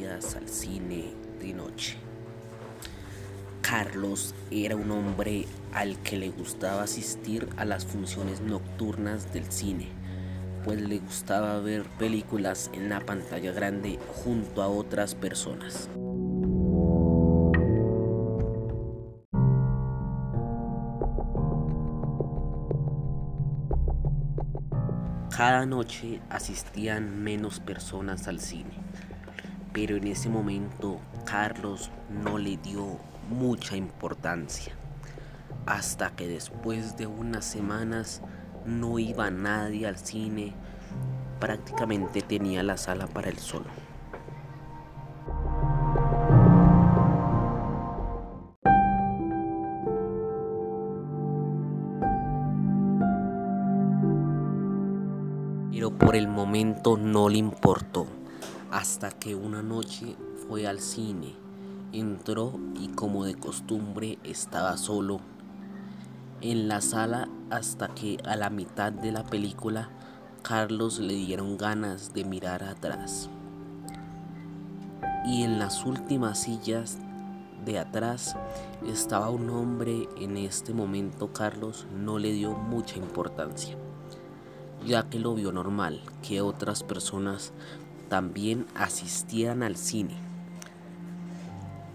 al cine de noche. Carlos era un hombre al que le gustaba asistir a las funciones nocturnas del cine, pues le gustaba ver películas en la pantalla grande junto a otras personas. Cada noche asistían menos personas al cine, pero en ese momento Carlos no le dio mucha importancia, hasta que después de unas semanas no iba nadie al cine, prácticamente tenía la sala para él solo. pero por el momento no le importó, hasta que una noche fue al cine, entró y como de costumbre estaba solo en la sala hasta que a la mitad de la película Carlos le dieron ganas de mirar atrás. Y en las últimas sillas de atrás estaba un hombre, en este momento Carlos no le dio mucha importancia ya que lo vio normal que otras personas también asistieran al cine.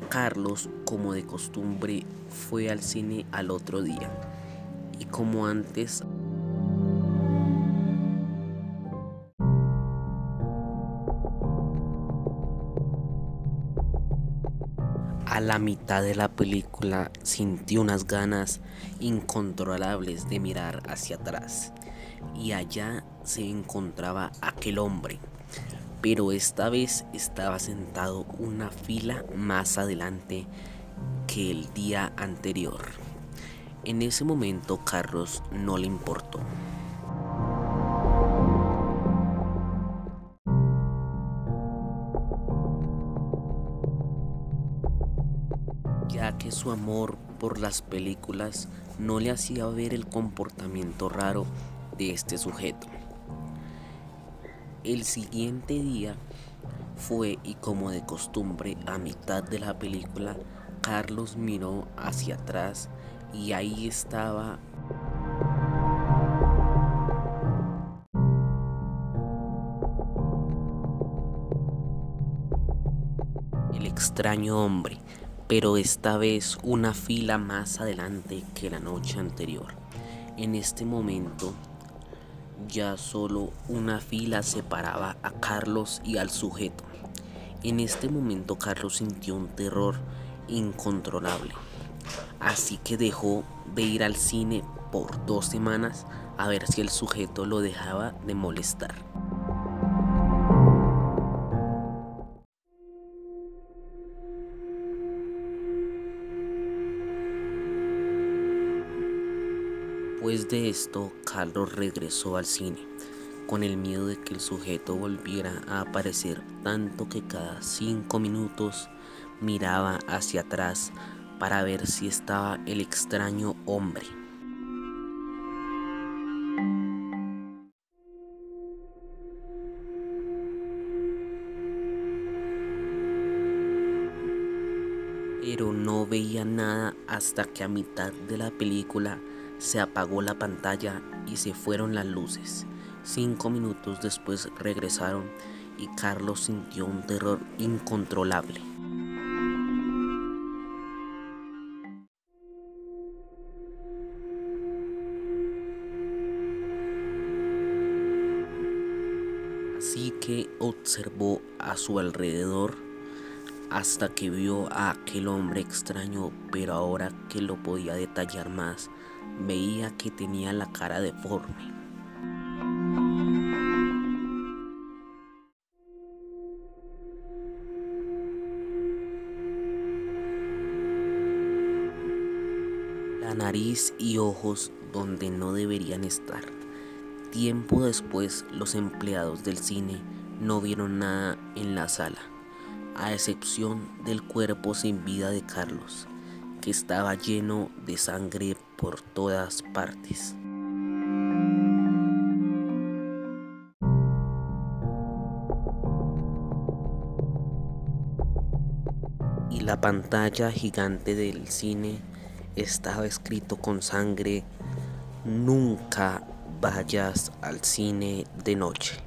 Carlos, como de costumbre, fue al cine al otro día. Y como antes A la mitad de la película sintió unas ganas incontrolables de mirar hacia atrás. Y allá se encontraba aquel hombre, pero esta vez estaba sentado una fila más adelante que el día anterior. En ese momento Carlos no le importó. ya que su amor por las películas no le hacía ver el comportamiento raro de este sujeto. El siguiente día fue y como de costumbre a mitad de la película, Carlos miró hacia atrás y ahí estaba el extraño hombre, pero esta vez una fila más adelante que la noche anterior. En este momento ya solo una fila separaba a Carlos y al sujeto. En este momento Carlos sintió un terror incontrolable, así que dejó de ir al cine por dos semanas a ver si el sujeto lo dejaba de molestar. Después de esto, Carlos regresó al cine, con el miedo de que el sujeto volviera a aparecer, tanto que cada cinco minutos miraba hacia atrás para ver si estaba el extraño hombre. Pero no veía nada hasta que a mitad de la película se apagó la pantalla y se fueron las luces. Cinco minutos después regresaron y Carlos sintió un terror incontrolable. Así que observó a su alrededor hasta que vio a aquel hombre extraño, pero ahora que lo podía detallar más, veía que tenía la cara deforme. La nariz y ojos donde no deberían estar. Tiempo después los empleados del cine no vieron nada en la sala, a excepción del cuerpo sin vida de Carlos estaba lleno de sangre por todas partes. y la pantalla gigante del cine estaba escrito con sangre, nunca vayas al cine de noche.